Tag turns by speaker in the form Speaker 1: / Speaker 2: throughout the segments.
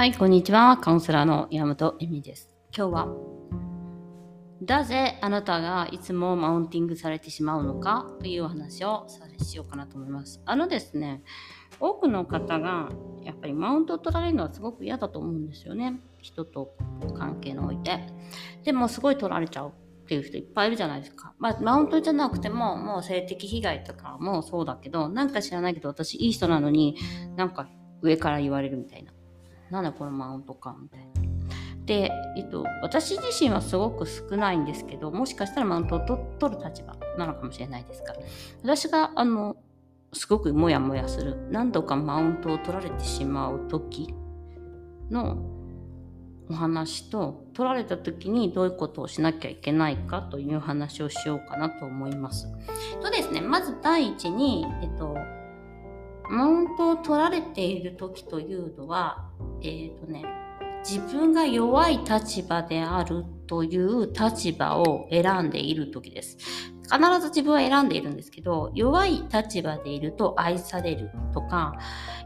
Speaker 1: はい、こんにちは。カウンセラーの山本恵美です。今日は、なぜあなたがいつもマウンティングされてしまうのかというお話をさしようかなと思います。あのですね、多くの方がやっぱりマウントを取られるのはすごく嫌だと思うんですよね。人と関係において。でもすごい取られちゃうっていう人いっぱいいるじゃないですか。まあ、マウントじゃなくても、もう性的被害とかもそうだけど、なんか知らないけど私いい人なのになんか上から言われるみたいな。なんだこのマウントかみたいな。で、えっと、私自身はすごく少ないんですけど、もしかしたらマウントを取る立場なのかもしれないですから。私が、あの、すごくモヤモヤする。何度かマウントを取られてしまう時のお話と、取られた時にどういうことをしなきゃいけないかという話をしようかなと思います。とですね、まず第一に、えっと、マウントを取られている時というのは、え、ー、とね、自分が弱い立場であるという立場を選んでいる時です。必ず自分は選んでいるんですけど、弱い立場でいると愛されるとか、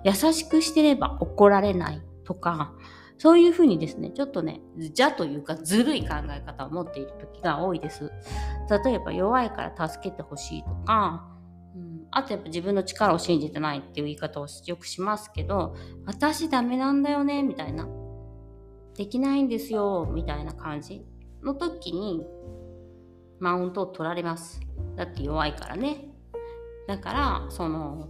Speaker 1: 優しくしてれば怒られないとか、そういうふうにですね、ちょっとね、邪というかずるい考え方を持っている時が多いです。例えば弱いから助けてほしいとか、あとやっぱ自分の力を信じてないっていう言い方をよくしますけど、私ダメなんだよね、みたいな。できないんですよ、みたいな感じの時に、マウントを取られます。だって弱いからね。だから、その、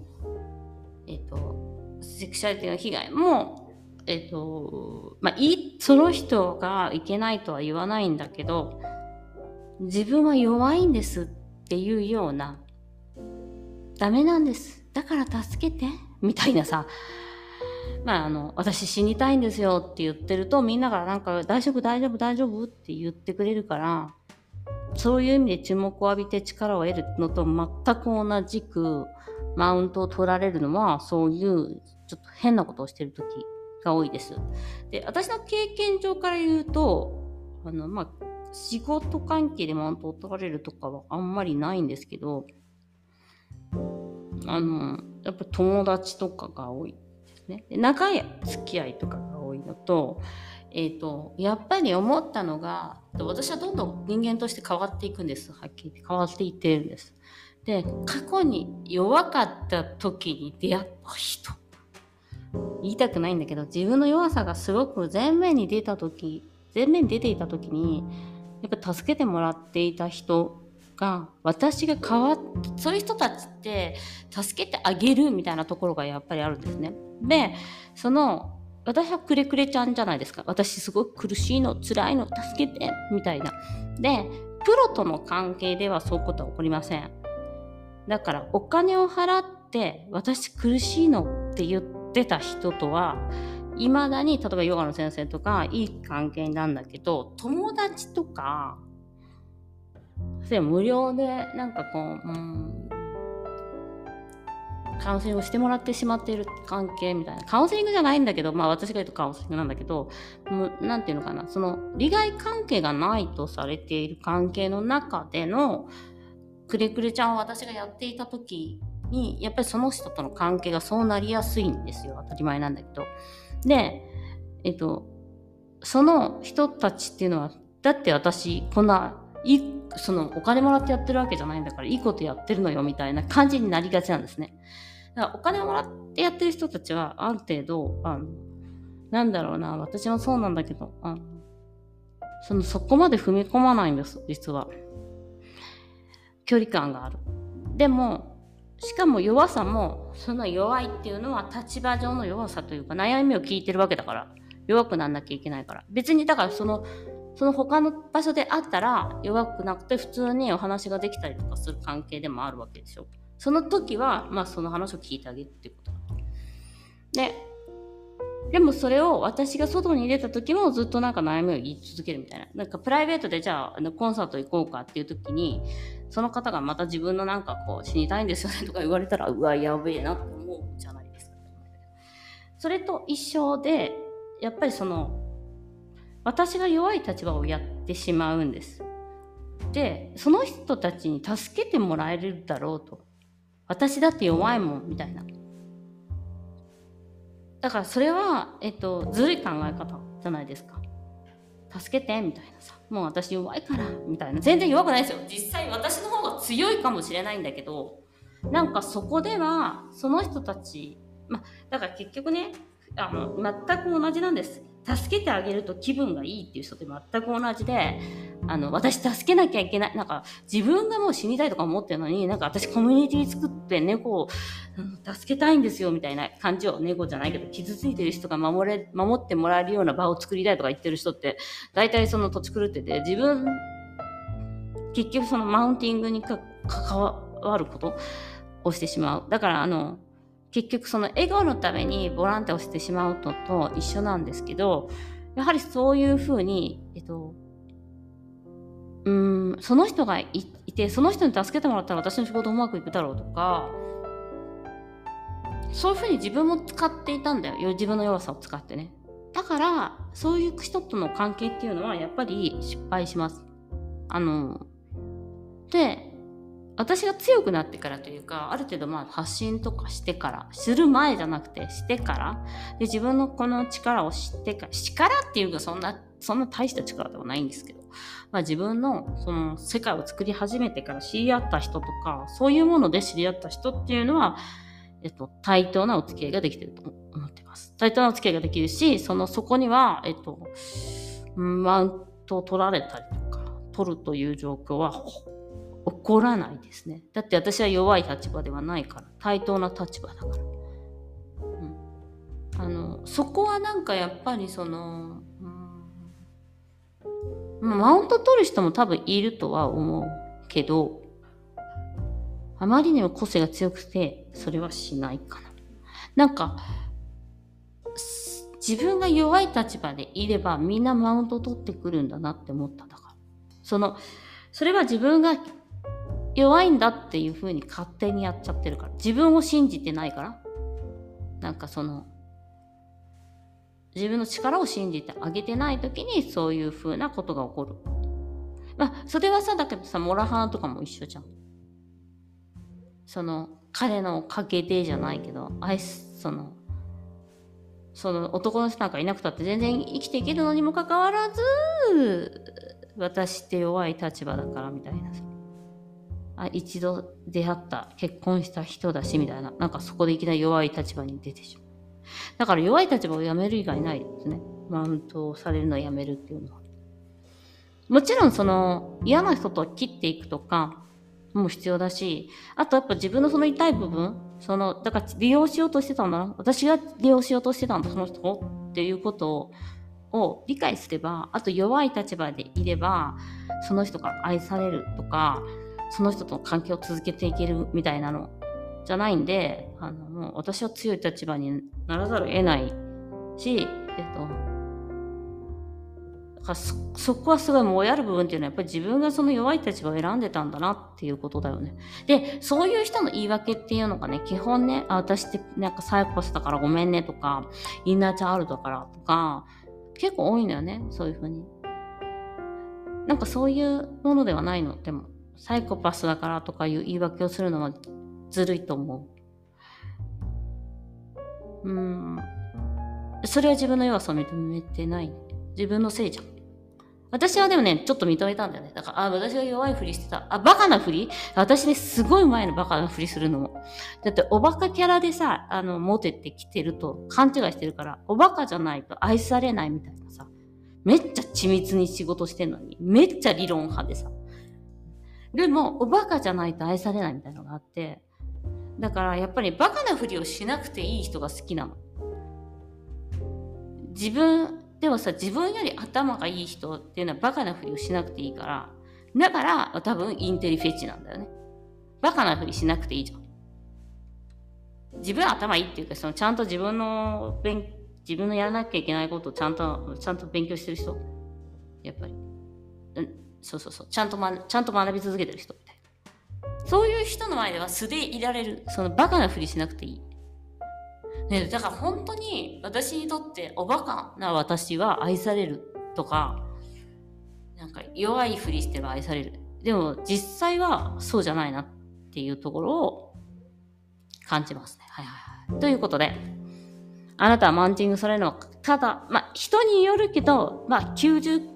Speaker 1: えっ、ー、と、セクシャリティの被害も、えっ、ー、と、まあ、い、その人がいけないとは言わないんだけど、自分は弱いんですっていうようなダメなんです。だから助けて。みたいなさ。まあ、あの、私死にたいんですよって言ってると、みんながなんか、大丈夫、大丈夫、大丈夫って言ってくれるから、そういう意味で注目を浴びて力を得るのと全く同じく、マウントを取られるのは、そういう、ちょっと変なことをしてる時が多いです。で、私の経験上から言うと、あの、まあ、仕事関係でマウントを取られるとかはあんまりないんですけど、あの、やっぱ友達とかが多いですね。で長い付き合いとかが多いのと、えっ、ー、と、やっぱり思ったのが、私はどんどん人間として変わっていくんです。はっきり言って変わっていってるんです。で、過去に弱かった時に出会った人。言いたくないんだけど、自分の弱さがすごく前面に出た時、前面に出ていた時に、やっぱ助けてもらっていた人が私が変わっそういう人たちって助けてあげるみたいなところがやっぱりあるんですね。でその私はくれくれちゃんじゃないですか私すごく苦しいの辛いの助けてみたいな。でプロとの関係ではそういうことは起こりません。だからお金を払って私苦しいのって言ってた人とはいまだに例えばヨガの先生とかいい関係なんだけど友達とかそれ無料でなんかこう、うん、カウンセリングしてもらってしまっている関係みたいな。カウンセリングじゃないんだけど、まあ私が言うとカウンセリングなんだけど、なんていうのかな、その利害関係がないとされている関係の中での、くれくれちゃんを私がやっていた時に、やっぱりその人との関係がそうなりやすいんですよ。当たり前なんだけど。で、えっと、その人たちっていうのは、だって私、こんないそのお金もらってやってるわけじゃないんだからいいことやってるのよみたいな感じになりがちなんですね。だからお金をもらってやってる人たちはある程度あのなんだろうな私もそうなんだけどあのそのそこまで踏み込まないんです実は。距離感がある。でもしかも弱さもその弱いっていうのは立場上の弱さというか悩みを聞いてるわけだから弱くなんなきゃいけないから別にだからそのその他の場所であったら弱くなくて普通にお話ができたりとかする関係でもあるわけでしょ。その時は、まあその話を聞いてあげるっていうことだ。で、でもそれを私が外に出た時もずっとなんか悩みを言い続けるみたいな。なんかプライベートでじゃああのコンサート行こうかっていう時に、その方がまた自分のなんかこう死にたいんですよねとか言われたら、うわ、やべえなって思うじゃないですか。それと一緒で、やっぱりその私が弱い立場をやってしまうんです。で、その人たちに助けてもらえるだろうと。私だって弱いもん、みたいな。だからそれは、えっと、ずるい考え方じゃないですか。助けてみたいなさもう私弱いからみたいな全然弱くないですよ実際私の方が強いかもしれないんだけどなんかそこではその人たちまあだから結局ねあの全く同じなんです助けてあげると気分がいいっていう人って全く同じで、あの、私助けなきゃいけない。なんか、自分がもう死にたいとか思ってるのに、なんか私コミュニティ作って猫を、助けたいんですよみたいな感じを、猫じゃないけど、傷ついてる人が守れ、守ってもらえるような場を作りたいとか言ってる人って、大体その土地狂ってて、自分、結局そのマウンティングに関わることをしてしまう。だから、あの、結局その笑顔のためにボランティアをしてしまうのと一緒なんですけど、やはりそういうふうに、えっと、うん、その人がいて、その人に助けてもらったら私の仕事うまくいくだろうとか、そういうふうに自分も使っていたんだよ。自分の弱さを使ってね。だから、そういう人との関係っていうのはやっぱり失敗します。あの、で、私が強くなってからというか、ある程度まあ発信とかしてから、する前じゃなくてしてから、で、自分のこの力を知ってから、力っていうかそんな、そんな大した力ではないんですけど、まあ自分のその世界を作り始めてから知り合った人とか、そういうもので知り合った人っていうのは、えっと、対等なお付き合いができてると思ってます。対等なお付き合いができるし、その、そこには、えっと、マウントを取られたりとか、取るという状況は怒らないですね。だって私は弱い立場ではないから。対等な立場だから。うん、あの、そこはなんかやっぱりその、うん、マウント取る人も多分いるとは思うけど、あまりにも個性が強くて、それはしないかな。なんか、自分が弱い立場でいればみんなマウント取ってくるんだなって思っただから。その、それは自分が弱いんだっていう風に勝手にやっちゃってるから。自分を信じてないから。なんかその自分の力を信じてあげてない時にそういう風なことが起こる。まあそれはさだけどさモラハンとかも一緒じゃん。その彼のおかげでじゃないけど愛そのその男の人なんかいなくたって全然生きていけるのにもかかわらず私って弱い立場だからみたいなさ。あ一度出会った結婚した人だしみたいな。なんかそこでいきなり弱い立場に出てしまう。だから弱い立場をやめる以外ないですね。マウントをされるのをやめるっていうのは。もちろんその嫌な人と切っていくとかも必要だしあとやっぱ自分のその痛い部分そのだから利用しようとしてたんだな。私が利用しようとしてたんだその人をっていうことをを理解すればあと弱い立場でいればその人が愛されるとかその人と関係を続けていけるみたいなのじゃないんで、あの、もう私は強い立場にならざるを得ないし、えっと、かそそこはすごいもやる部分っていうのはやっぱり自分がその弱い立場を選んでたんだなっていうことだよね。で、そういう人の言い訳っていうのがね、基本ね、あ私ってなんかサイコパスだからごめんねとか、インナーチャールだからとか、結構多いんだよね、そういうふうに。なんかそういうものではないの、でも。サイコパスだからとかいう言い訳をするのはずるいと思う。うん。それは自分の弱さを認めてない。自分のせいじゃん。私はでもね、ちょっと認めたんだよね。だから、あ、私が弱いふりしてた。あ、バカなふり？私ね、すごい前のバカなふりするのも。だって、おバカキャラでさ、あの、モテてきてると勘違いしてるから、おバカじゃないと愛されないみたいなさ。めっちゃ緻密に仕事してんのに、めっちゃ理論派でさ。でも、おバカじゃないと愛されないみたいなのがあって、だからやっぱりバカなふりをしなくていい人が好きなの。自分、でもさ、自分より頭がいい人っていうのはバカなふりをしなくていいから、だから多分インテリフェチなんだよね。バカなふりしなくていいじゃん。自分頭いいっていうか、そのちゃんと自分の勉、自分のやらなきゃいけないことをちゃんと、ちゃんと勉強してる人やっぱり。そうそうそう。ちゃんと、ま、ちゃんと学び続けてる人みたいな。そういう人の前では素でいられる。そのバカなふりしなくていい。ね、だから本当に私にとっておバカな私は愛されるとか、なんか弱いふりしては愛される。でも実際はそうじゃないなっていうところを感じますね。はいはいはい。ということで、あなたはマウンティングされるのは、ただ、まあ、人によるけど、まあ、90%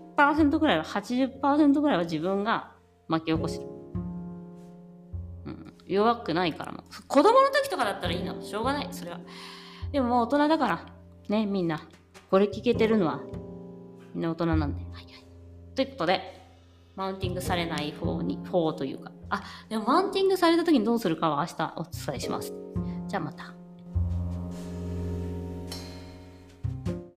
Speaker 1: ぐらいは、80%ぐらいは自分が巻き起こしてる。うん、弱くないからも。子供の時とかだったらいいの。しょうがない。それは。でももう大人だから。ね、みんな。これ聞けてるのは、みんな大人なんで。はいはい。ということで、マウンティングされない方に、方というか。あ、でもマウンティングされた時にどうするかは明日お伝えします。じゃあまた。